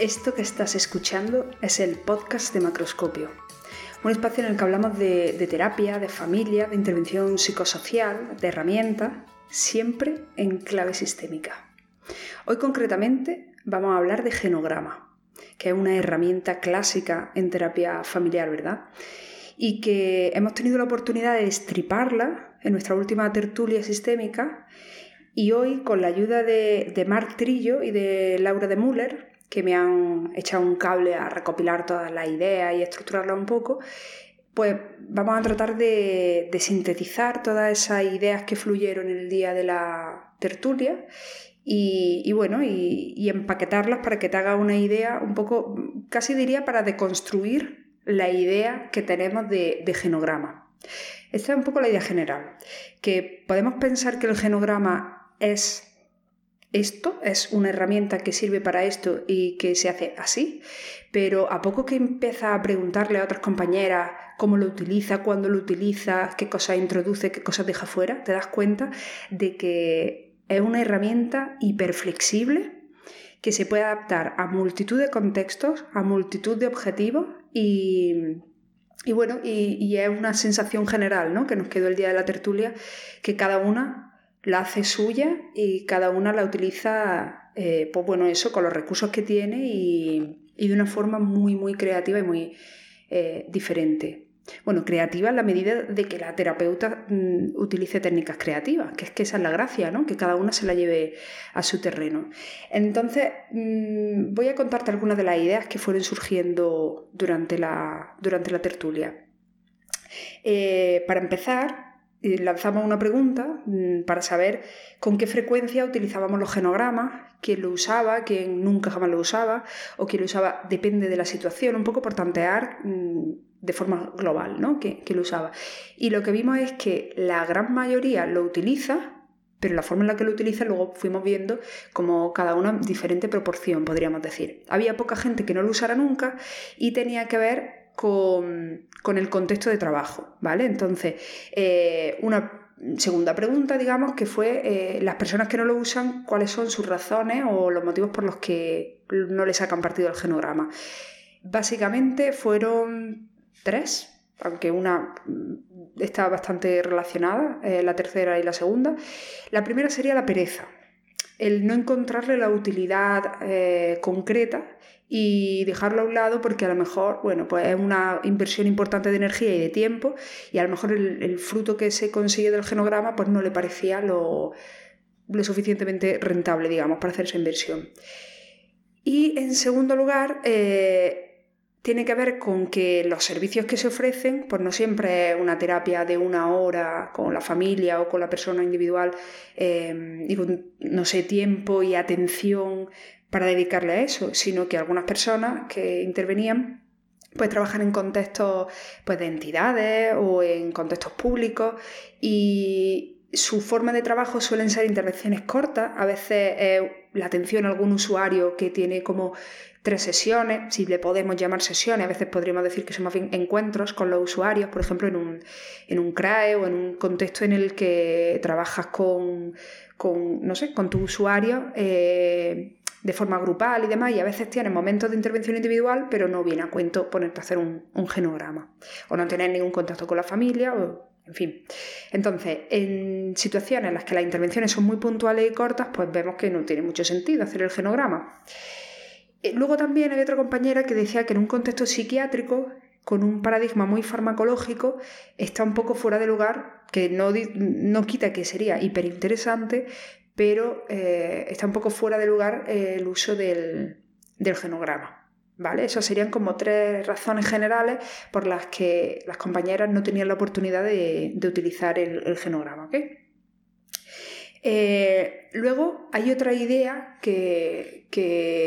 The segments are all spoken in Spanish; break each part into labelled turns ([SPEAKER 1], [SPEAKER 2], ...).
[SPEAKER 1] Esto que estás escuchando es el podcast de Macroscopio, un espacio en el que hablamos de, terapia, de familia, de intervención psicosocial, de herramientas, siempre en clave sistémica. Hoy concretamente vamos a hablar de genograma, que es una herramienta clásica en terapia familiar, ¿verdad? Y que hemos tenido la oportunidad de estriparla en nuestra última tertulia sistémica y hoy con la ayuda de, de Trillo y de Laura de Müller que me han echado un cable a recopilar todas las ideas y estructurarlas un poco, pues vamos a tratar de, sintetizar todas esas ideas que fluyeron el día de la tertulia y, bueno, y, empaquetarlas para que te haga una idea un poco, casi diría para deconstruir la idea que tenemos de, de genograma. Esta es un poco la idea general, que podemos pensar que el genograma es esto es una herramienta que sirve para esto y que se hace así, pero a poco que empieza a preguntarle a otras compañeras cómo lo utiliza, cuándo lo utiliza, qué cosas introduce, qué cosas deja fuera, te das cuenta de que es una herramienta hiperflexible que se puede adaptar a multitud de contextos, a multitud de objetivos y, bueno, y, y, es una sensación general ¿no? que nos quedó el día de la tertulia, que cada una la hace suya y cada una la utiliza, eh, pues bueno, eso, con los recursos que tiene y, de una forma muy, muy creativa y muy eh, diferente. Bueno, creativa en la medida de que la terapeuta mm, utilice técnicas creativas, que es que esa es la gracia, ¿no? Que cada una se la lleve a su terreno. Entonces, mm, voy a contarte algunas de las ideas que fueron surgiendo durante la, durante la tertulia. Eh, para empezar, lanzamos una pregunta mm, para saber con qué frecuencia utilizábamos los genogramas, quién lo usaba, quién nunca jamás lo usaba, o quién lo usaba depende de la situación, un poco por tantear mm, de forma global, ¿no? Que, lo usaba. Y lo que vimos es que la gran mayoría lo utiliza, pero la forma en la que lo utiliza luego fuimos viendo como cada una diferente proporción, podríamos decir. Había poca gente que no lo usara nunca y tenía que ver con, el contexto de trabajo, ¿vale? Entonces, eh, una segunda pregunta, digamos, que fue eh, las personas que no lo usan, cuáles son sus razones o los motivos por los que no le sacan partido al genograma. Básicamente fueron tres, aunque una está bastante relacionada, eh, la tercera y la segunda. La primera sería la pereza, el no encontrarle la utilidad concreta y dejarlo a un lado porque a lo mejor, bueno, pues es una inversión importante de energía y de tiempo y a lo mejor el, fruto que se consigue del genograma pues no le parecía lo, suficientemente rentable, digamos, para hacer esa inversión. Y en segundo lugar, eh, tiene que ver con que los servicios que se ofrecen, pues no siempre es una terapia de una hora con la familia o con la persona individual, eh, y con, no sé, tiempo y atención para dedicarle a eso, sino que algunas personas que intervenían pues trabajan en contextos pues, de entidades o en contextos públicos y su forma de trabajo suelen ser intervenciones cortas, a veces la atención a algún usuario que tiene como tres sesiones, si le podemos llamar sesiones, a veces podríamos decir que son más bien encuentros con los usuarios, por ejemplo, en un, en un CRAE o en un contexto en el que trabajas con, con no sé, con tu usuario. Eh, de forma grupal y demás, y a veces tienes momentos de intervención individual, pero no viene a cuento ponerte a hacer un, genograma, o no tener ningún contacto con la familia, o en fin. Entonces, en situaciones en las que las intervenciones son muy puntuales y cortas, pues vemos que no tiene mucho sentido hacer el genograma. Eh, luego también hay otra compañera que decía que en un contexto psiquiátrico, con un paradigma muy farmacológico, está un poco fuera de lugar, que no, no quita que sería hiperinteresante, pero eh, está un poco fuera de lugar eh, el uso del, genograma. ¿Vale? Esas serían como tres razones generales por las que las compañeras no tenían la oportunidad de, utilizar el, genograma. Eh, luego hay otra idea que,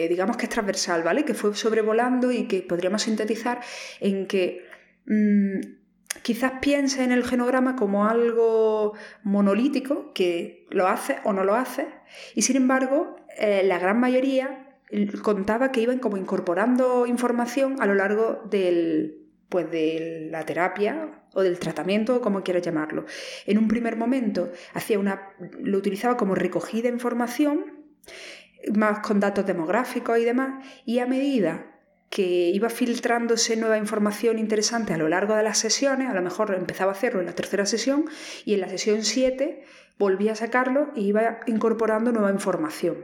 [SPEAKER 1] digamos que es transversal, ¿vale? Que fue sobrevolando y que podríamos sintetizar en que mm, quizás piense en el genograma como algo monolítico, que lo hace o no lo hace, y sin embargo, eh, la gran mayoría contaba que iban como incorporando información a lo largo del, pues de la terapia o del tratamiento, o como quieras llamarlo. En un primer momento hacía una, lo utilizaba como recogida de información, más con datos demográficos y demás, y a medida que iba filtrándose nueva información interesante a lo largo de las sesiones, a lo mejor empezaba a hacerlo en la tercera sesión y en la sesión 7 volvía a sacarlo y iba incorporando nueva información.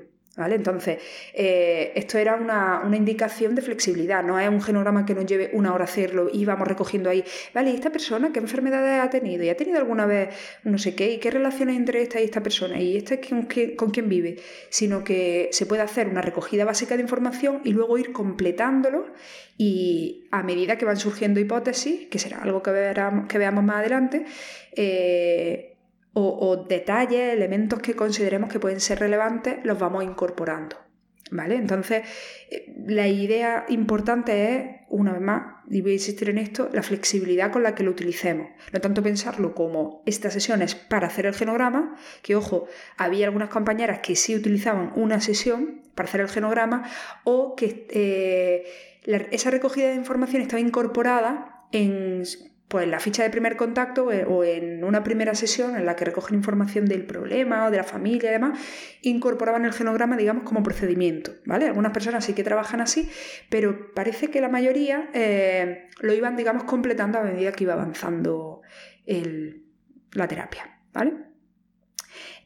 [SPEAKER 1] Entonces, eh, esto era una, indicación de flexibilidad, no es un genograma que nos lleve una hora hacerlo y vamos recogiendo ahí, ¿vale? ¿Y esta persona qué enfermedades ha tenido? ¿Y ha tenido alguna vez no sé qué? ¿Y qué relaciones entre esta y esta persona? ¿Y esta con, con quién vive? Sino que se puede hacer una recogida básica de información y luego ir completándolo y a medida que van surgiendo hipótesis, que será algo que, que veamos más adelante, eh, o, detalles, elementos que consideremos que pueden ser relevantes, los vamos incorporando. ¿Vale? Entonces, eh, la idea importante es, una vez más, y voy a insistir en esto, la flexibilidad con la que lo utilicemos. No tanto pensarlo como esta sesión es para hacer el genograma, que ojo, había algunas compañeras que sí utilizaban una sesión para hacer el genograma, o que eh, esa recogida de información estaba incorporada en pues en la ficha de primer contacto eh, o en una primera sesión en la que recogen información del problema o de la familia y demás, incorporaban el genograma, digamos, como procedimiento, ¿vale? Algunas personas sí que trabajan así, pero parece que la mayoría eh, lo iban, digamos, completando a medida que iba avanzando la terapia, ¿vale?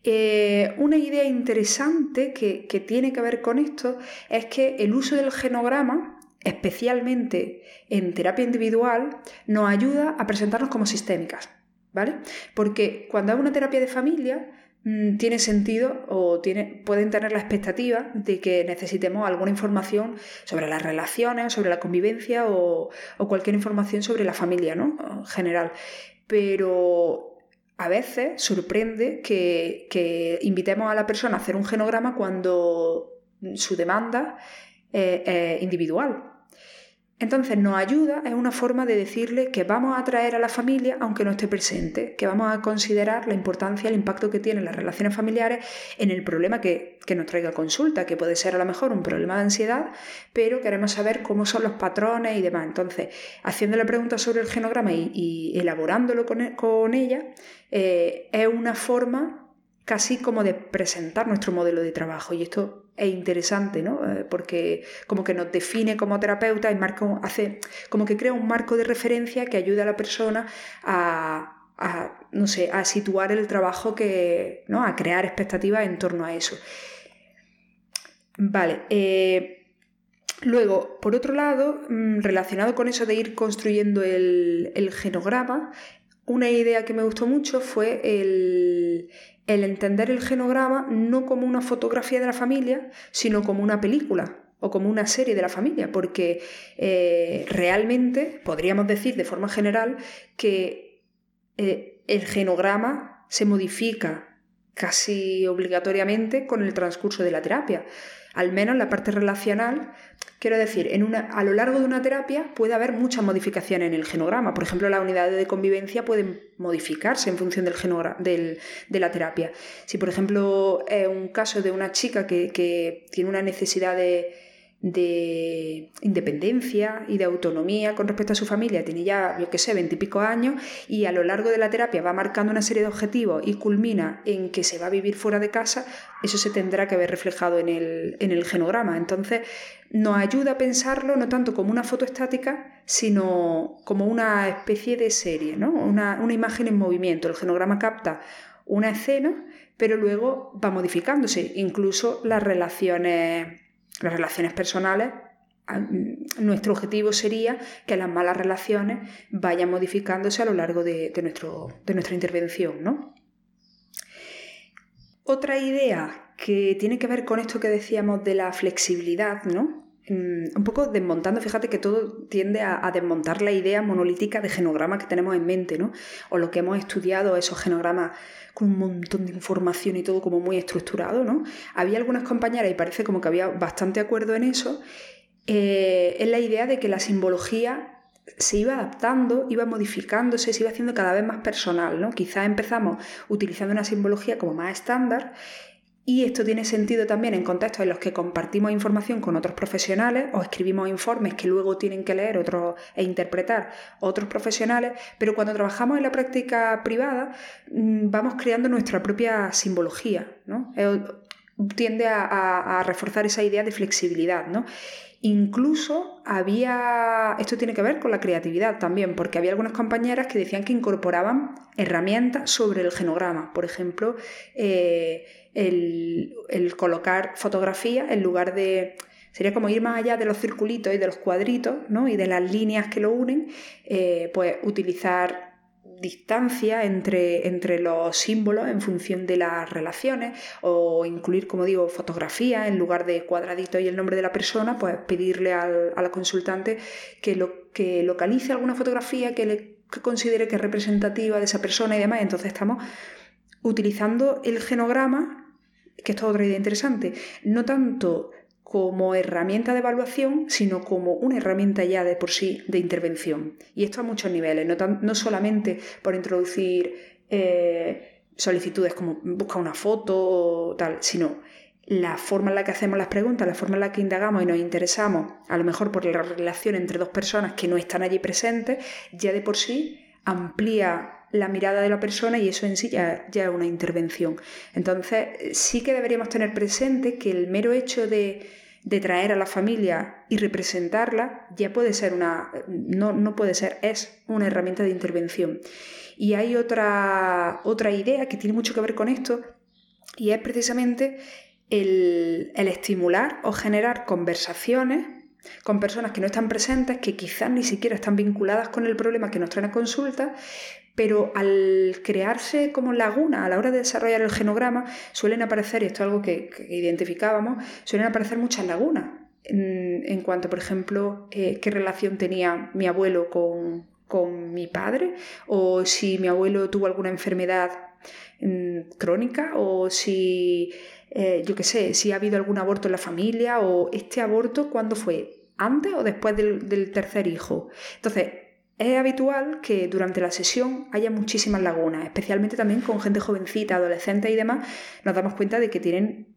[SPEAKER 1] Eh, una idea interesante que, que tiene que ver con esto es que el uso del genograma especialmente en terapia individual, nos ayuda a presentarnos como sistémicas, ¿vale? Porque cuando hay una terapia de familia, mm, tiene sentido o pueden tener la expectativa de que necesitemos alguna información sobre las relaciones, sobre la convivencia o, cualquier información sobre la familia, ¿no? En general. Pero a veces sorprende que, que invitemos a la persona a hacer un genograma cuando su demanda es individual. Entonces nos ayuda, es una forma de decirle que vamos a traer a la familia aunque no esté presente, que vamos a considerar la importancia, el impacto que tienen las relaciones familiares en el problema que, nos traiga consulta, que puede ser a lo mejor un problema de ansiedad, pero queremos saber cómo son los patrones y demás. Entonces, haciéndole preguntas sobre el genograma y, elaborándolo con, ella, eh, es una forma casi como de presentar nuestro modelo de trabajo. Y esto es interesante, ¿no? Eh, porque como que nos define como terapeuta y marco, hace, como que crea un marco de referencia que ayuda a la persona a, no sé, a situar el trabajo que, ¿no? A crear expectativas en torno a eso. Vale. Eh, luego, por otro lado, mm, relacionado con eso de ir construyendo el genograma, una idea que me gustó mucho fue el, el entender el genograma no como una fotografía de la familia, sino como una película o como una serie de la familia, porque eh, realmente podríamos decir de forma general que eh, el genograma se modifica casi obligatoriamente con el transcurso de la terapia al menos la parte relacional, quiero decir, a lo largo de una terapia puede haber muchas modificaciones en el genograma. Por ejemplo, las unidades de convivencia pueden modificarse en función del genograma, de la terapia. Si, por ejemplo, es un caso de una chica que tiene una necesidad de de independencia y de autonomía con respecto a su familia, tiene ya, yo qué sé, veintipico años y a lo largo de la terapia va marcando una serie de objetivos y culmina en que se va a vivir fuera de casa, eso se tendrá que ver reflejado en el, en el genograma. Entonces, nos ayuda a pensarlo no tanto como una foto estática, sino como una especie de serie, ¿no? una, una imagen en movimiento. El genograma capta una escena, pero luego va modificándose, incluso las relaciones las relaciones personales, nuestro objetivo sería que las malas relaciones vayan modificándose a lo largo de, nuestro, de nuestra intervención. ¿no? Otra idea que tiene que ver con esto que decíamos de la flexibilidad, ¿no? Mm, un poco desmontando, fíjate que todo tiende a, desmontar la idea monolítica de genograma que tenemos en mente, ¿no? O lo que hemos estudiado, esos genogramas con un montón de información y todo como muy estructurado, ¿no? Había algunas compañeras, y parece como que había bastante acuerdo en eso, eh, en la idea de que la simbología se iba adaptando, iba modificándose, se iba haciendo cada vez más personal, ¿no? Quizás empezamos utilizando una simbología como más estándar y esto tiene sentido también en contextos en los que compartimos información con otros profesionales o escribimos informes que luego tienen que leer otros e interpretar otros profesionales, pero cuando trabajamos en la práctica privada mm, vamos creando nuestra propia simbología. ¿no? tiende a, reforzar esa idea de flexibilidad, ¿no? Incluso había, esto tiene que ver con la creatividad también, porque había algunas compañeras que decían que incorporaban herramientas sobre el genograma, por ejemplo, eh, el, colocar fotografía en lugar de, sería como ir más allá de los circulitos y de los cuadritos, ¿no? Y de las líneas que lo unen, eh, pues utilizar distancia entre, entre los símbolos en función de las relaciones o incluir, como digo, fotografía en lugar de cuadradito y el nombre de la persona, pues pedirle al, a la consultante que, lo, que localice alguna fotografía que, le, considere que es representativa de esa persona y demás. Entonces estamos utilizando el genograma, que esto es otra idea interesante, no tanto como herramienta de evaluación, sino como una herramienta ya de por sí de intervención. Y esto a muchos niveles, no, solamente por introducir eh, solicitudes como busca una foto o tal, sino la forma en la que hacemos las preguntas, la forma en la que indagamos y nos interesamos, a lo mejor por la relación entre dos personas que no están allí presentes, ya de por sí amplía la mirada de la persona y eso en sí ya, ya, es una intervención. Entonces, sí que deberíamos tener presente que el mero hecho de de traer a la familia y representarla, ya puede ser una, no, no puede ser, es una herramienta de intervención. Y hay otra, otra idea que tiene mucho que ver con esto, y es precisamente el, el estimular o generar conversaciones con personas que no están presentes, que quizás ni siquiera están vinculadas con el problema que nos traen a consulta, pero al crearse como laguna a la hora de desarrollar el genograma, suelen aparecer, y esto es algo que, identificábamos, suelen aparecer muchas lagunas en, cuanto, por ejemplo, eh, qué relación tenía mi abuelo con, mi padre, o si mi abuelo tuvo alguna enfermedad mm, crónica, o si, eh, yo qué sé, si ha habido algún aborto en la familia, o este aborto, ¿cuándo fue? ¿Antes o después del, tercer hijo? Entonces, es habitual que durante la sesión haya muchísimas lagunas, especialmente también con gente jovencita, adolescente y demás, nos damos cuenta de que tienen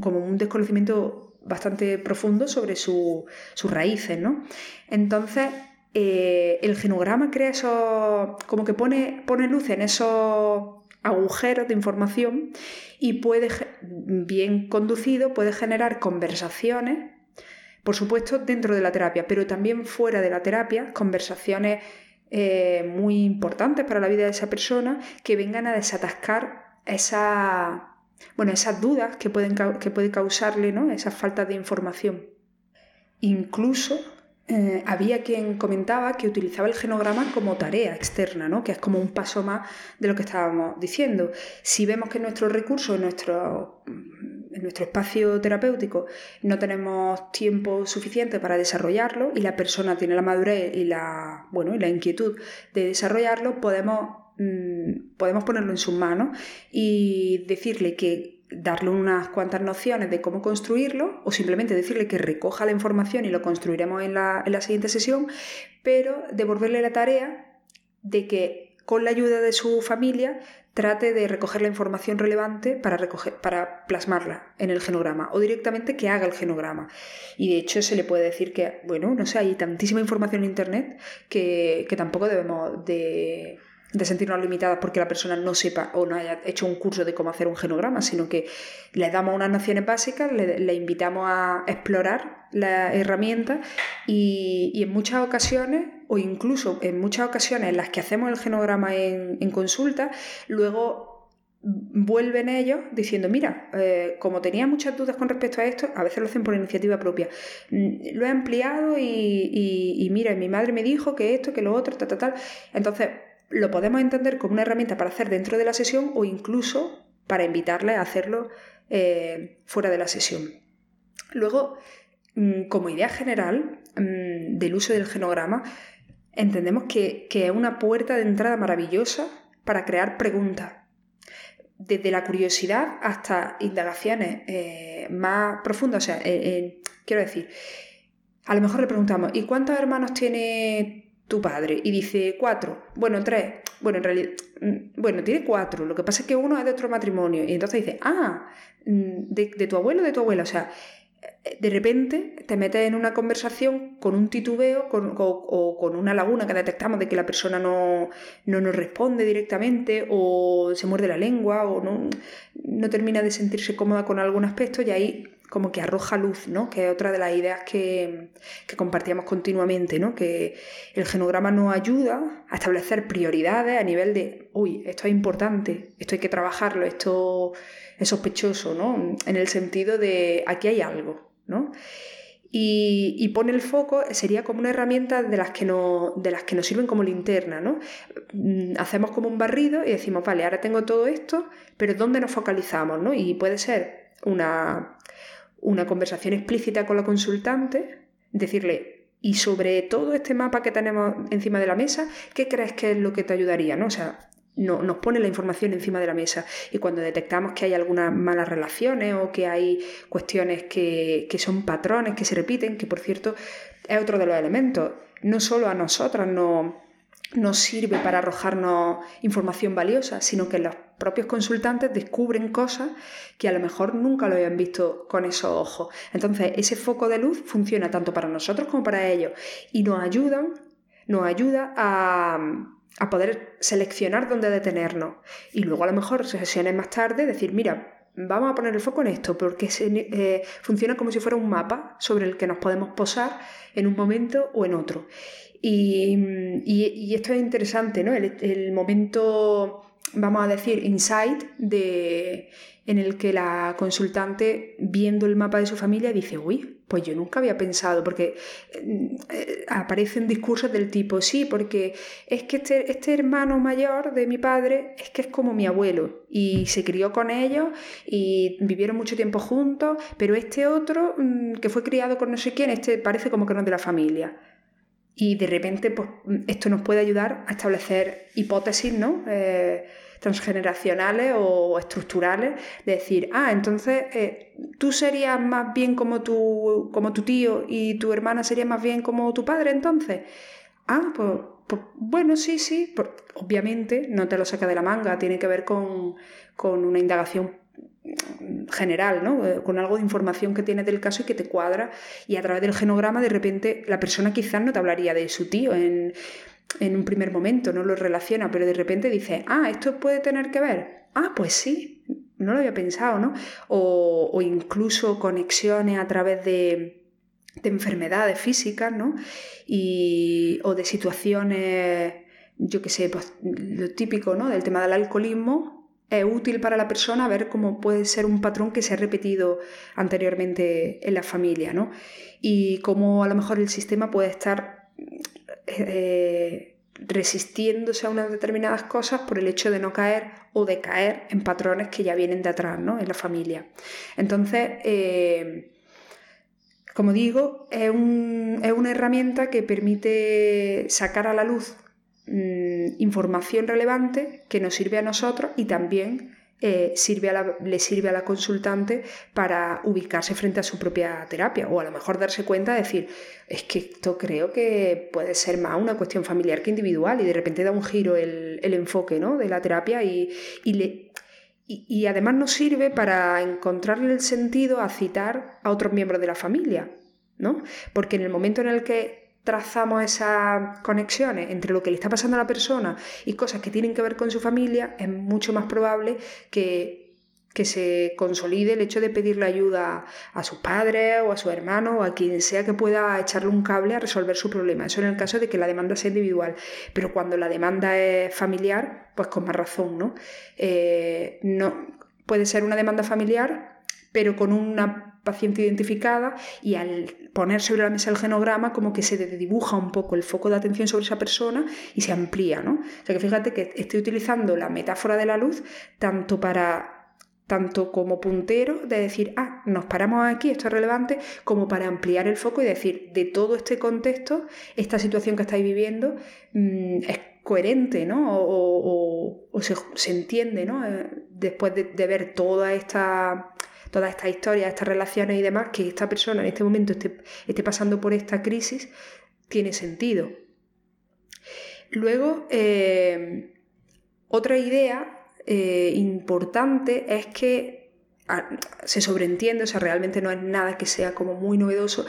[SPEAKER 1] como un desconocimiento bastante profundo sobre sus raíces, ¿no? Entonces, eh, el genograma crea eso, como que pone, pone luz en esos agujeros de información y puede, bien conducido, puede generar conversaciones por supuesto, dentro de la terapia, pero también fuera de la terapia, conversaciones eh, muy importantes para la vida de esa persona que vengan a desatascar esa, bueno, esas dudas que, pueden, que puede causarle ¿no? esa falta de información. Incluso eh, había quien comentaba que utilizaba el genograma como tarea externa, ¿no? que es como un paso más de lo que estábamos diciendo. Si vemos que nuestro recurso, nuestro en nuestro espacio terapéutico no tenemos tiempo suficiente para desarrollarlo y la persona tiene la madurez y la, bueno, y la inquietud de desarrollarlo, podemos, mm, podemos ponerlo en sus manos y decirle que darle unas cuantas nociones de cómo construirlo o simplemente decirle que recoja la información y lo construiremos en la, en la siguiente sesión, pero devolverle la tarea de que con la ayuda de su familia trate de recoger la información relevante para, recoger, para plasmarla en el genograma o directamente que haga el genograma. Y de hecho se le puede decir que, bueno, no sé, hay tantísima información en Internet que, que tampoco debemos de de sentirnos limitadas porque la persona no sepa o no haya hecho un curso de cómo hacer un genograma, sino que le damos unas nociones básicas, le, invitamos a explorar la herramienta y, en muchas ocasiones, o incluso en muchas ocasiones en las que hacemos el genograma en, consulta, luego vuelven ellos diciendo, mira, eh, como tenía muchas dudas con respecto a esto, a veces lo hacen por iniciativa propia, lo he ampliado y, y, mira, mi madre me dijo que esto, que lo otro, tal, tal, tal. Entonces, lo podemos entender como una herramienta para hacer dentro de la sesión o incluso para invitarle a hacerlo eh, fuera de la sesión. Luego, mm, como idea general mm, del uso del genograma, entendemos que, es una puerta de entrada maravillosa para crear preguntas. Desde la curiosidad hasta indagaciones eh, más profundas. O sea, eh, quiero decir, a lo mejor le preguntamos, ¿y cuántos hermanos tiene tu padre y dice cuatro, bueno, tres, bueno, en realidad, mm, bueno, tiene cuatro, lo que pasa es que uno es de otro matrimonio. Y entonces dice, ah, mm, de, tu abuelo o de tu abuela, o sea, de repente te metes en una conversación con un titubeo o, con una laguna que detectamos de que la persona no, nos responde directamente o se muerde la lengua o no, no termina de sentirse cómoda con algún aspecto y ahí como que arroja luz, ¿no? Que es otra de las ideas que, que, compartíamos continuamente, ¿no? Que el genograma nos ayuda a establecer prioridades a nivel de, uy, esto es importante, esto hay que trabajarlo, esto es sospechoso, ¿no? En el sentido de, aquí hay algo, ¿no? Y, pone el foco, sería como una herramienta de las, que no, de las que nos sirven como linterna, ¿no? Mm, hacemos como un barrido y decimos, vale, ahora tengo todo esto, pero ¿dónde nos focalizamos? ¿no? Y puede ser una, una conversación explícita con la consultante, decirle, y sobre todo este mapa que tenemos encima de la mesa, ¿qué crees que es lo que te ayudaría? ¿no? O sea, no, nos pone la información encima de la mesa y cuando detectamos que hay algunas malas relaciones o que hay cuestiones que, son patrones que se repiten, que por cierto es otro de los elementos, no solo a nosotras nos, nos sirve para arrojarnos información valiosa, sino que los propios consultantes descubren cosas que a lo mejor nunca lo habían visto con esos ojos. Entonces, ese foco de luz funciona tanto para nosotros como para ellos y nos ayudan, nos ayuda a poder seleccionar dónde detenernos. Y luego a lo mejor sesiones más tarde decir, mira, vamos a poner el foco en esto, porque eh, funciona como si fuera un mapa sobre el que nos podemos posar en un momento o en otro. Y, esto es interesante, ¿no? el momento, vamos a decir, insight de en el que la consultante, viendo el mapa de su familia, dice, uy, pues yo nunca había pensado, porque eh, aparecen discursos del tipo, sí, porque es que este, este, hermano mayor de mi padre es que es como mi abuelo y se crió con ellos y vivieron mucho tiempo juntos, pero este otro, mm, que fue criado con no sé quién, este parece como que no es de la familia. Y de repente, pues esto nos puede ayudar a establecer hipótesis, ¿no? Eh, transgeneracionales o estructurales, de decir, ah, entonces eh, tú serías más bien como tu, como tu tío y tu hermana sería más bien como tu padre, entonces. Ah, pues, pues bueno, sí, sí, obviamente no te lo saca de la manga, tiene que ver con, con una indagación general, ¿no? Eh, con algo de información que tienes del caso y que te cuadra y a través del genograma de repente la persona quizás no te hablaría de su tío en en un primer momento, no lo relaciona, pero de repente dice, ah, esto puede tener que ver. Ah, pues sí, no lo había pensado, ¿no? O, incluso conexiones a través de, enfermedades físicas, ¿no? Y, o de situaciones, yo qué sé, pues lo típico, ¿no? Del tema del alcoholismo, es útil para la persona ver cómo puede ser un patrón que se ha repetido anteriormente en la familia, ¿no? Y cómo a lo mejor el sistema puede estar eh, resistiéndose a unas determinadas cosas por el hecho de no caer o de caer en patrones que ya vienen de atrás, ¿no? En la familia. Entonces, eh, como digo, es, una herramienta que permite sacar a la luz mm, información relevante que nos sirve a nosotros y también eh, sirve le sirve a la consultante para ubicarse frente a su propia terapia o a lo mejor darse cuenta de decir, es que esto creo que puede ser más una cuestión familiar que individual y de repente da un giro el, enfoque ¿no? de la terapia y, le, y, además nos sirve para encontrarle el sentido a citar a otros miembros de la familia, ¿no? Porque en el momento en el que trazamos esas conexiones entre lo que le está pasando a la persona y cosas que tienen que ver con su familia, es mucho más probable que, que se consolide el hecho de pedirle ayuda a sus padres o a su hermano o a quien sea que pueda echarle un cable a resolver su problema. Eso en el caso de que la demanda sea individual. Pero cuando la demanda es familiar, pues con más razón, ¿no? Eh, no puede ser una demanda familiar, pero con una paciente identificada y al poner sobre la mesa el genograma como que se dibuja un poco el foco de atención sobre esa persona y se amplía, ¿no? O sea que fíjate que estoy utilizando la metáfora de la luz tanto para tanto como puntero de decir, ah, nos paramos aquí, esto es relevante, como para ampliar el foco y decir, de todo este contexto, esta situación que estáis viviendo mm, es coherente, ¿no? O, se, entiende, ¿no? Eh, después de, de ver toda esta todas estas historias, estas relaciones y demás, que esta persona en este momento esté, pasando por esta crisis, tiene sentido. Luego, eh, otra idea eh, importante es que se sobreentiende, o sea, realmente no es nada que sea como muy novedoso,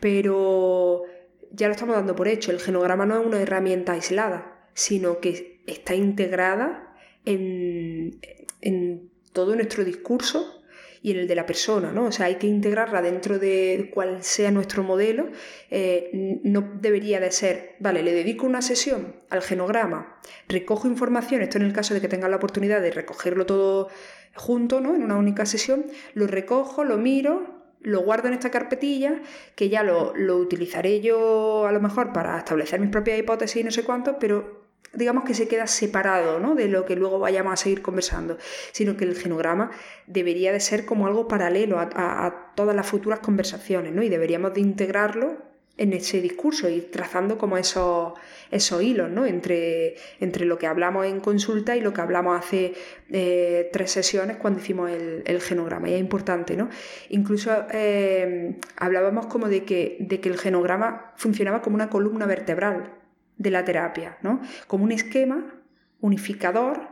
[SPEAKER 1] pero ya lo estamos dando por hecho. El genograma no es una herramienta aislada, sino que está integrada en, en todo nuestro discurso y en el de la persona, ¿no? O sea, hay que integrarla dentro de cual sea nuestro modelo. Eh, no debería de ser, vale, le dedico una sesión al genograma, recojo información, esto en el caso de que tenga la oportunidad de recogerlo todo junto, ¿no? En una única sesión, lo recojo, lo miro, lo guardo en esta carpetilla, que ya lo, lo, utilizaré yo a lo mejor para establecer mis propias hipótesis y no sé cuánto, pero digamos que se queda separado ¿no? de lo que luego vayamos a seguir conversando, sino que el genograma debería de ser como algo paralelo a, todas las futuras conversaciones, ¿no? Y deberíamos de integrarlo en ese discurso, ir trazando como esos, esos hilos, ¿no? Entre, entre lo que hablamos en consulta y lo que hablamos hace eh, tres sesiones cuando hicimos el, genograma. Y es importante, ¿no? Incluso eh, hablábamos como de que, de que el genograma funcionaba como una columna vertebral de la terapia, ¿no? como un esquema unificador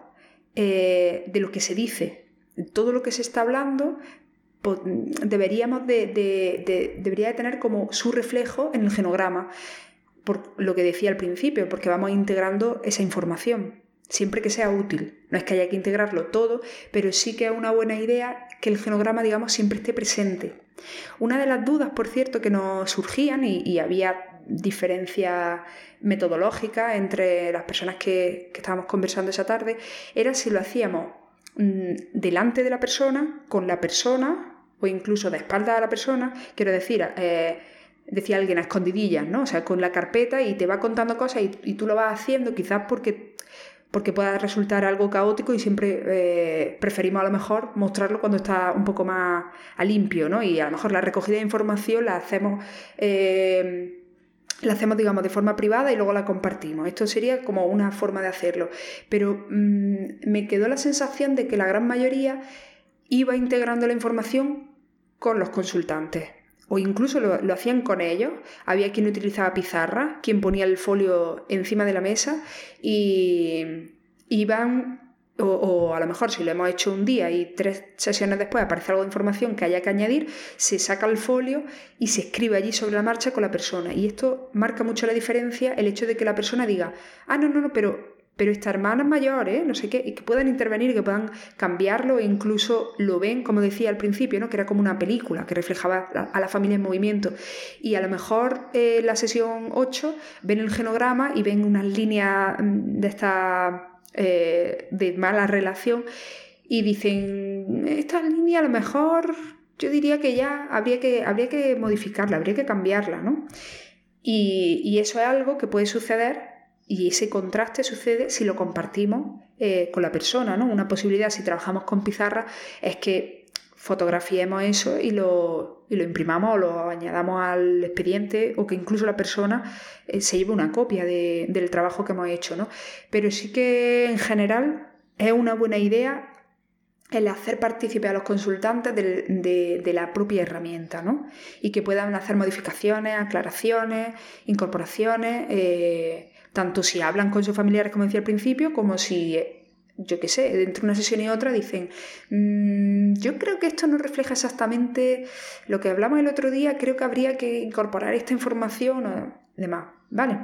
[SPEAKER 1] eh, de lo que se dice. Todo lo que se está hablando deberíamos de, debería de tener como su reflejo en el genograma, por lo que decía al principio, porque vamos integrando esa información, siempre que sea útil. No es que haya que integrarlo todo, pero sí que es una buena idea que el genograma, digamos, siempre esté presente. Una de las dudas, por cierto, que nos surgían y había diferencia metodológica entre las personas que, estábamos conversando esa tarde era si lo hacíamos mm, delante de la persona, con la persona o incluso de espalda a la persona, quiero decir, eh, decía alguien a escondidillas, ¿no? O sea, con la carpeta y te va contando cosas y, tú lo vas haciendo quizás porque porque pueda resultar algo caótico y siempre eh, preferimos a lo mejor mostrarlo cuando está un poco más a limpio, ¿no? Y a lo mejor la recogida de información la hacemos eh, la hacemos, digamos, de forma privada y luego la compartimos. Esto sería como una forma de hacerlo. Pero mm, me quedó la sensación de que la gran mayoría iba integrando la información con los consultantes. O incluso lo, lo hacían con ellos. Había quien utilizaba pizarra, quien ponía el folio encima de la mesa y iban o, a lo mejor si lo hemos hecho un día y tres sesiones después aparece algo de información que haya que añadir, se saca el folio y se escribe allí sobre la marcha con la persona. Y esto marca mucho la diferencia, el hecho de que la persona diga, ah, no, no, no, pero, pero esta hermana es mayor, ¿eh? no sé qué, y que puedan intervenir, que puedan cambiarlo e incluso lo ven, como decía al principio, ¿no? que era como una película que reflejaba a la familia en movimiento. Y a lo mejor en la sesión 8 ven el genograma y ven unas líneas mm, de esta eh, de mala relación y dicen, esta línea a lo mejor yo diría que ya habría que, habría que modificarla, habría que cambiarla, ¿no? Y, eso es algo que puede suceder y ese contraste sucede si lo compartimos eh, con la persona, ¿no? Una posibilidad si trabajamos con pizarra es que fotografiemos eso y lo, y lo imprimamos o lo añadamos al expediente o que incluso la persona eh, se lleve una copia del trabajo que hemos hecho. ¿no? Pero sí que en general es una buena idea el hacer partícipe a los consultantes de, la propia herramienta ¿no? y que puedan hacer modificaciones, aclaraciones, incorporaciones, eh, tanto si hablan con sus familiares, como decía al principio, como si yo qué sé, entre una sesión y otra dicen, mm, yo creo que esto no refleja exactamente lo que hablamos el otro día, creo que habría que incorporar esta información o demás, ¿vale?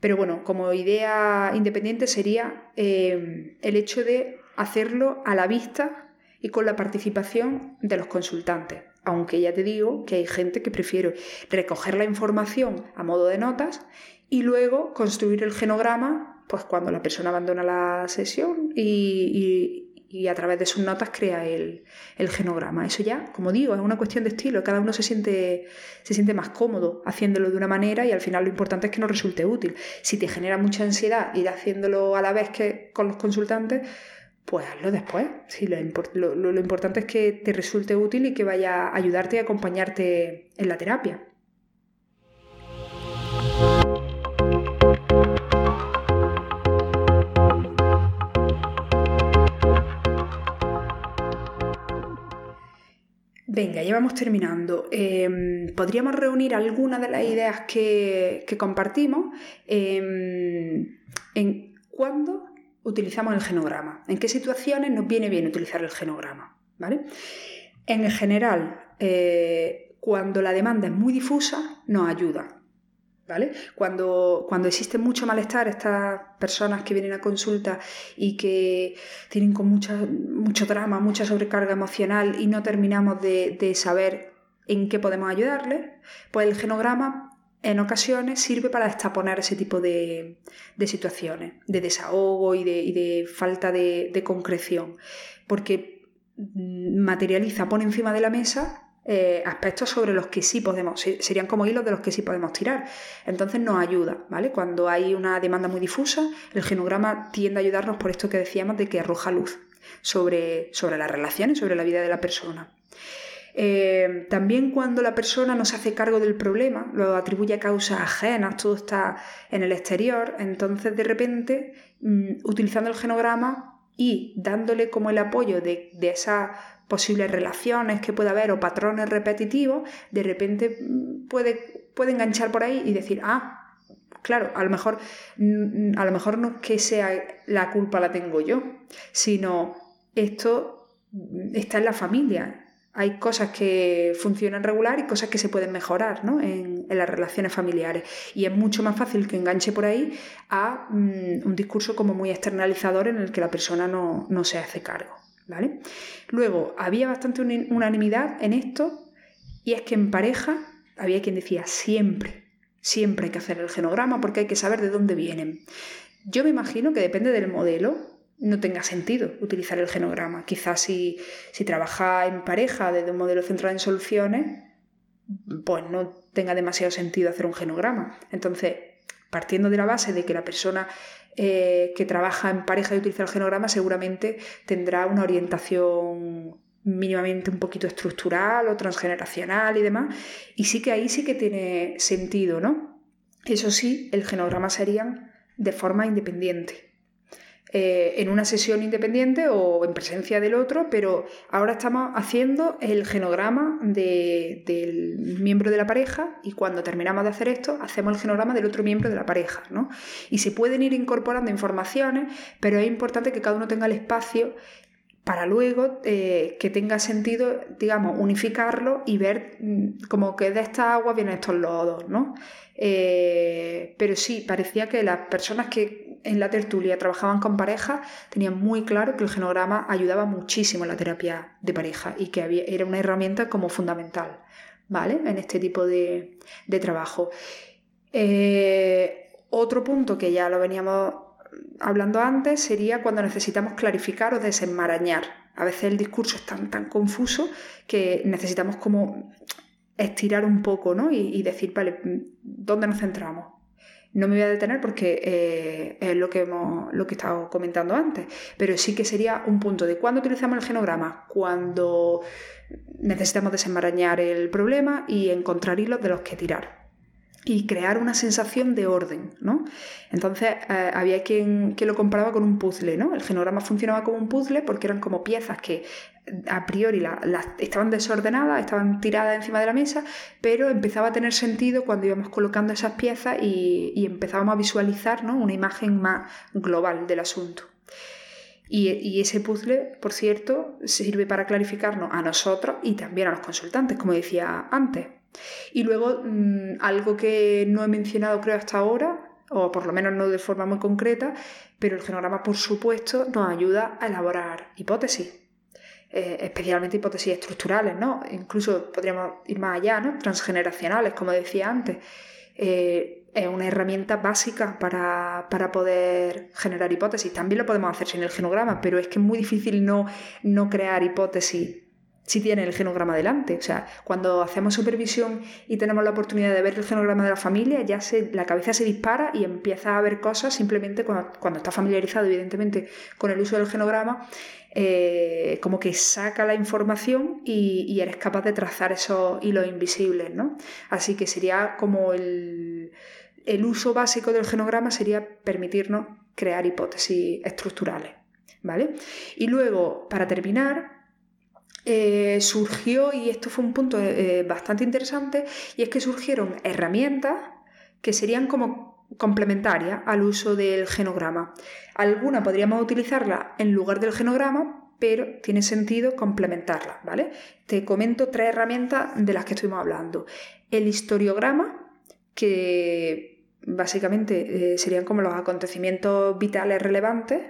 [SPEAKER 1] Pero bueno, como idea independiente sería eh, el hecho de hacerlo a la vista y con la participación de los consultantes. Aunque ya te digo que hay gente que prefiere recoger la información a modo de notas y luego construir el genograma pues cuando la persona abandona la sesión y, a través de sus notas crea el, genograma. Eso ya, como digo, es una cuestión de estilo. Cada uno se siente, se siente más cómodo haciéndolo de una manera y al final lo importante es que nos resulte útil. Si te genera mucha ansiedad ir haciéndolo a la vez que con los consultantes, pues hazlo después. Si lo, lo importante es que te resulte útil y que vaya a ayudarte y acompañarte en la terapia. Venga, ya vamos terminando. Em, podríamos reunir algunas de las ideas que, compartimos em, en cuándo utilizamos el genograma, en qué situaciones nos viene bien utilizar el genograma. ¿vale? En general, eh, cuando la demanda es muy difusa, nos ayuda. Cuando, cuando existe mucho malestar, estas personas que vienen a consulta y que tienen con mucho drama, mucha sobrecarga emocional y no terminamos de, de saber en qué podemos ayudarles, pues el genograma en ocasiones sirve para destaponar ese tipo de, situaciones, de desahogo y de, falta de, concreción, porque materializa, pone encima de la mesa eh, aspectos sobre los que sí podemos, serían como hilos de los que sí podemos tirar. Entonces nos ayuda, ¿vale? Cuando hay una demanda muy difusa, el genograma tiende a ayudarnos por esto que decíamos de que arroja luz sobre, sobre las relaciones, sobre la vida de la persona. Eh, también cuando la persona no se hace cargo del problema, lo atribuye a causas ajenas, todo está en el exterior, entonces de repente, mm, utilizando el genograma y dándole como el apoyo de, esas posibles relaciones que pueda haber o patrones repetitivos, de repente mm, puede, puede enganchar por ahí y decir, ah, claro, a lo mejor, mm, a lo mejor no es que sea la culpa la tengo yo, sino esto está en la familia hay cosas que funcionan regular y cosas que se pueden mejorar en, las relaciones familiares. Y es mucho más fácil que enganche por ahí a mm, un discurso como muy externalizador en el que la persona no, se hace cargo. ¿Vale? Luego, había bastante unanimidad en esto y es que en pareja había quien decía siempre, siempre hay que hacer el genograma porque hay que saber de dónde vienen. Yo me imagino que depende del modelo, no tenga sentido utilizar el genograma. Quizás si, si trabaja en pareja desde un modelo centrado en soluciones, pues no tenga demasiado sentido hacer un genograma. Entonces, partiendo de la base de que la persona eh, que trabaja en pareja y utiliza el genograma seguramente tendrá una orientación mínimamente un poquito estructural o transgeneracional y demás, y sí que ahí sí que tiene sentido, ¿no? Eso sí, el genograma serían de forma independiente. Eh, en una sesión independiente o en presencia del otro, pero ahora estamos haciendo el genograma del miembro de la pareja y cuando terminamos de hacer esto, hacemos el genograma del otro miembro de la pareja. ¿no? Y se pueden ir incorporando informaciones, pero es importante que cada uno tenga el espacio para luego eh, que tenga sentido, digamos, unificarlo y ver mm, como que de esta agua vienen estos lodos, ¿no? Eh, pero sí, parecía que las personas que en la tertulia trabajaban con pareja tenían muy claro que el genograma ayudaba muchísimo en la terapia de pareja y que había, era una herramienta como fundamental, ¿vale? En este tipo de, trabajo. Eh, otro punto que ya lo veníamos hablando antes sería cuando necesitamos clarificar o desenmarañar. A veces el discurso es tan, tan confuso que necesitamos como estirar un poco ¿no? y, decir, vale, ¿dónde nos centramos? No me voy a detener porque eh, es lo que, hemos, lo que he estado comentando antes, pero sí que sería un punto de cuándo utilizamos el genograma, cuando necesitamos desenmarañar el problema y encontrar hilos de los que tirar y crear una sensación de orden, ¿no? Entonces eh, había quien que lo comparaba con un puzzle, ¿no? El genograma funcionaba como un puzzle porque eran como piezas que a priori estaban desordenadas, estaban tiradas encima de la mesa, pero empezaba a tener sentido cuando íbamos colocando esas piezas y, empezábamos a visualizar ¿no? una imagen más global del asunto. Y, y, ese puzzle, por cierto, sirve para clarificarnos a nosotros y también a los consultantes, como decía antes. Y luego, mm, algo que no he mencionado creo hasta ahora, o por lo menos no de forma muy concreta, pero el genograma, por supuesto, nos ayuda a elaborar hipótesis. Eh, especialmente hipótesis estructurales, ¿no? Incluso podríamos ir más allá, ¿no? Transgeneracionales, como decía antes. Eh, es una herramienta básica para, para, poder generar hipótesis. También lo podemos hacer sin el genograma, pero es que es muy difícil no, no crear hipótesis si tiene el genograma delante. O sea, cuando hacemos supervisión y tenemos la oportunidad de ver el genograma de la familia, ya se, la cabeza se dispara y empieza a ver cosas simplemente cuando, está familiarizado, evidentemente, con el uso del genograma, eh, como que saca la información y, eres capaz de trazar esos hilos invisibles, ¿no? Así que sería como el, el uso básico del genograma sería permitirnos crear hipótesis estructurales, ¿vale? Y luego, para terminar, eh, surgió, y esto fue un punto eh, bastante interesante, y es que surgieron herramientas que serían como complementarias al uso del genograma. Alguna podríamos utilizarla en lugar del genograma, pero tiene sentido complementarlas, ¿vale? Te comento tres herramientas de las que estuvimos hablando. El historiograma, que básicamente eh, serían como los acontecimientos vitales relevantes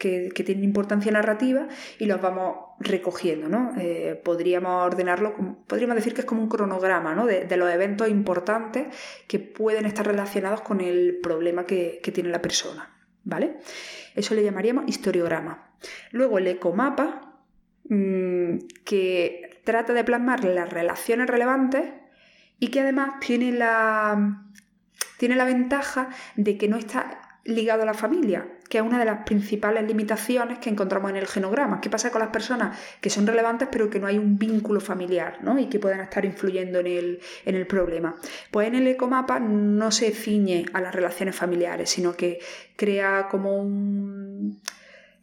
[SPEAKER 1] que, tienen importancia narrativa y los vamos recogiendo, ¿no? Eh, podríamos ordenarlo, podríamos decir que es como un cronograma, ¿no? De, los eventos importantes que pueden estar relacionados con el problema que, tiene la persona, ¿vale? Eso le llamaríamos historiograma. Luego el ecomapa, mm, que trata de plasmar las relaciones relevantes y que además tiene la, tiene la ventaja de que no está ligado a la familia, que es una de las principales limitaciones que encontramos en el genograma. ¿Qué pasa con las personas que son relevantes pero que no hay un vínculo familiar ¿no? y que pueden estar influyendo en el, en el problema? Pues en el ecomapa no se ciñe a las relaciones familiares, sino que crea como un,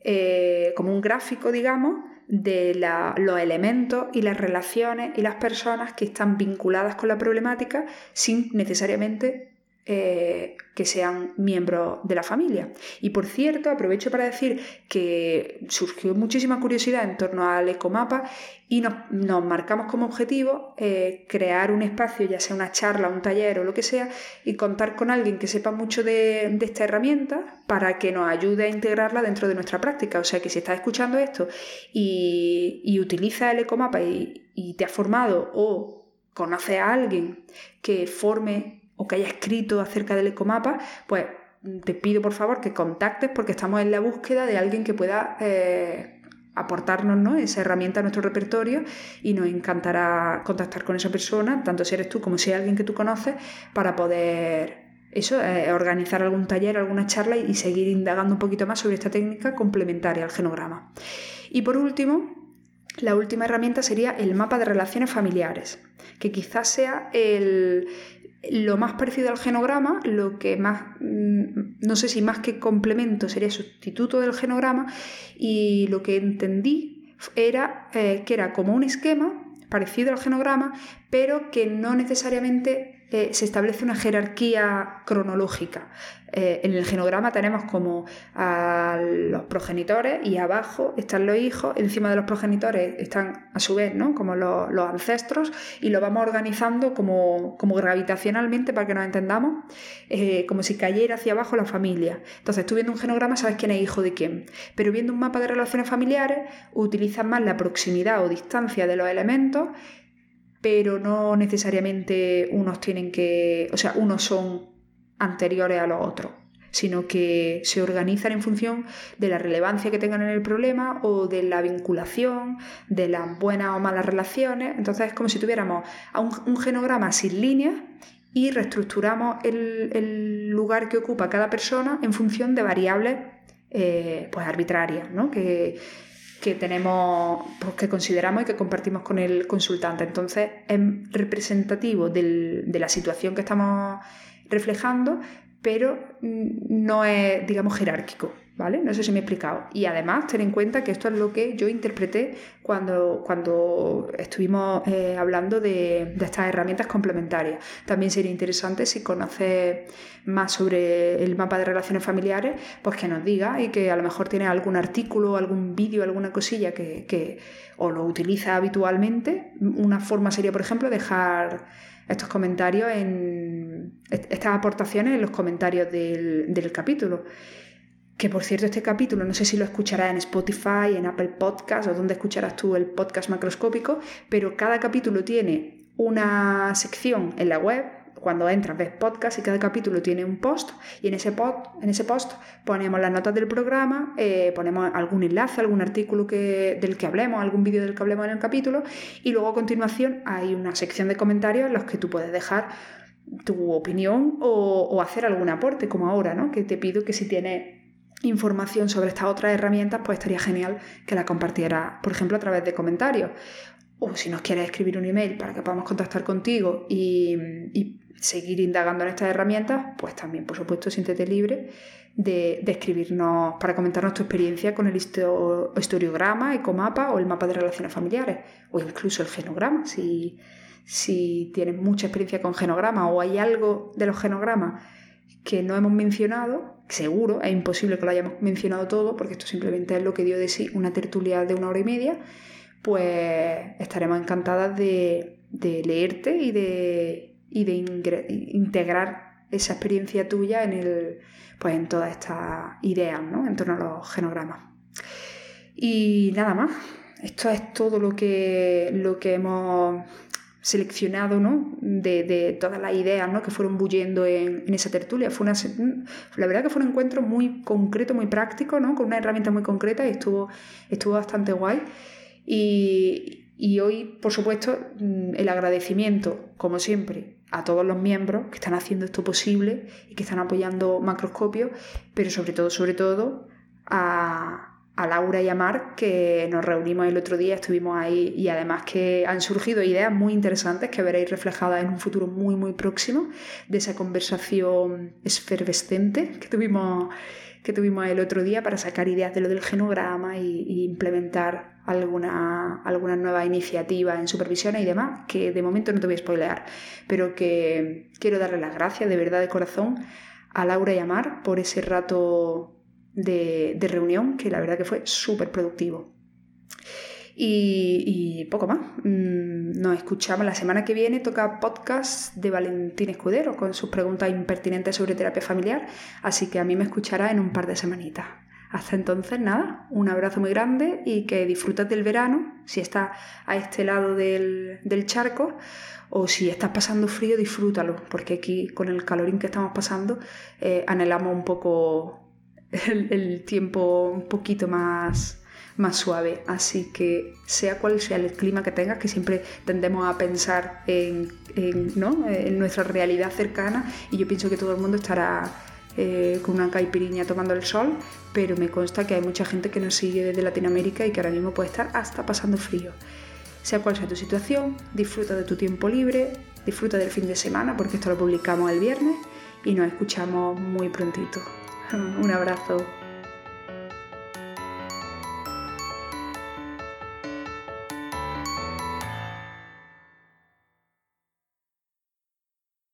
[SPEAKER 1] eh, como un gráfico, digamos, de los elementos y las relaciones y las personas que están vinculadas con la problemática sin necesariamente eh, que sean miembros de la familia. Y por cierto, aprovecho para decir que surgió muchísima curiosidad en torno al ecomapa y nos, marcamos como objetivo eh, crear un espacio, ya sea una charla, un taller o lo que sea, y contar con alguien que sepa mucho de, esta herramienta para que nos ayude a integrarla dentro de nuestra práctica. O sea que si estás escuchando esto y, utiliza el ecomapa y, y te ha formado o conoce a alguien que forme o que haya escrito acerca del ecomapa, pues te pido por favor que contactes porque estamos en la búsqueda de alguien que pueda eh, aportarnos ¿no? esa herramienta a nuestro repertorio y nos encantará contactar con esa persona, tanto si eres tú como si hay alguien que tú conoces, para poder eso, eh, organizar algún taller, alguna charla y seguir indagando un poquito más sobre esta técnica complementaria al genograma. Y por último, la última herramienta sería el mapa de relaciones familiares, que quizás sea el, lo más parecido al genograma, lo que más, mm, no sé si más que complemento sería sustituto del genograma, y lo que entendí era eh, que era como un esquema parecido al genograma, pero que no necesariamente eh, se establece una jerarquía cronológica. Eh, en el genograma tenemos como a los progenitores y abajo están los hijos, encima de los progenitores están a su vez ¿no? como los, ancestros y lo vamos organizando como, como gravitacionalmente para que nos entendamos, eh, como si cayera hacia abajo la familia. Entonces tú viendo un genograma sabes quién es hijo de quién, pero viendo un mapa de relaciones familiares utilizas más la proximidad o distancia de los elementos pero no necesariamente unos tienen que, o sea, unos son anteriores a los otros, sino que se organizan en función de la relevancia que tengan en el problema o de la vinculación, de las buenas o malas relaciones. Entonces es como si tuviéramos un, genograma sin líneas y reestructuramos el, lugar que ocupa cada persona en función de variables eh, pues arbitrarias, ¿no? que, que tenemos, pues, que consideramos y que compartimos con el consultante. Entonces es representativo de la situación que estamos reflejando, pero no es, digamos, jerárquico. ¿Vale? No sé si me he explicado. Y además, ten en cuenta que esto es lo que yo interpreté cuando, cuando estuvimos eh, hablando de, estas herramientas complementarias. También sería interesante si conoces más sobre el mapa de relaciones familiares, pues que nos diga y que a lo mejor tiene algún artículo, algún vídeo, alguna cosilla que, que o lo utiliza habitualmente. Una forma sería, por ejemplo, dejar estos comentarios en estas aportaciones en los comentarios del, del capítulo. Que por cierto, este capítulo no sé si lo escucharás en Spotify, en Apple Podcast o donde escucharás tú el podcast macroscópico, pero cada capítulo tiene una sección en la web. Cuando entras ves podcast y cada capítulo tiene un post y en ese, en ese post ponemos las notas del programa, eh, ponemos algún enlace, algún artículo que, del que hablemos, algún vídeo del que hablemos en el capítulo y luego a continuación hay una sección de comentarios en los que tú puedes dejar tu opinión o, hacer algún aporte, como ahora, ¿no? que te pido que si tienes información sobre estas otras herramientas, pues estaría genial que la compartiera, por ejemplo, a través de comentarios. O si nos quieres escribir un email para que podamos contactar contigo y, seguir indagando en estas herramientas, pues también, por supuesto, siéntete libre de, escribirnos para comentarnos tu experiencia con el historiograma, ecomapa o el mapa de relaciones familiares, o incluso el genograma, si, si tienes mucha experiencia con genograma o hay algo de los genogramas que no hemos mencionado, seguro, es imposible que lo hayamos mencionado todo, porque esto simplemente es lo que dio de sí una tertulia de una hora y media, pues estaremos encantadas de, leerte y de, y de integrar esa experiencia tuya en, el, pues en todas estas ideas ¿no? en torno a los genogramas. Y nada más, esto es todo lo que, lo que hemos seleccionado ¿no? de, todas las ideas ¿no? que fueron bullendo en, esa tertulia. Fue una, la verdad que fue un encuentro muy concreto, muy práctico, ¿no? con una herramienta muy concreta y estuvo, estuvo bastante guay. Y, y hoy, por supuesto, mm, el agradecimiento, como siempre, a todos los miembros que están haciendo esto posible y que están apoyando Macroscopio, pero sobre todo, sobre todo, a, a Laura y a Marc, que nos reunimos el otro día, estuvimos ahí y además que han surgido ideas muy interesantes que veréis reflejadas en un futuro muy, muy próximo de esa conversación esfervescente que tuvimos, que tuvimos el otro día para sacar ideas de lo del genograma y, implementar alguna, alguna nueva iniciativa en supervisión y demás, que de momento no te voy a spoilear, pero que quiero darle las gracias de verdad de corazón a Laura y a Mar por ese rato de, reunión que la verdad que fue súper productivo. Y, poco más. Mm, nos escuchamos la semana que viene. Toca podcast de Valentín Escudero con sus preguntas impertinentes sobre terapia familiar. Así que a mí me escuchará en un par de semanitas. Hasta entonces, nada, un abrazo muy grande y que disfrutes del verano, si estás a este lado del, charco o si estás pasando frío, disfrútalo, porque aquí con el calorín que estamos pasando eh, anhelamos un poco el, tiempo un poquito más, más suave. Así que sea cual sea el clima que tengas, que siempre tendemos a pensar en, en, nuestra realidad cercana y yo pienso que todo el mundo estará eh, con una caipiriña tomando el sol, pero me consta que hay mucha gente que nos sigue desde Latinoamérica y que ahora mismo puede estar hasta pasando frío. Sea cual sea tu situación, disfruta de tu tiempo libre, disfruta del fin de semana porque esto lo publicamos el viernes y nos escuchamos muy prontito. Un abrazo.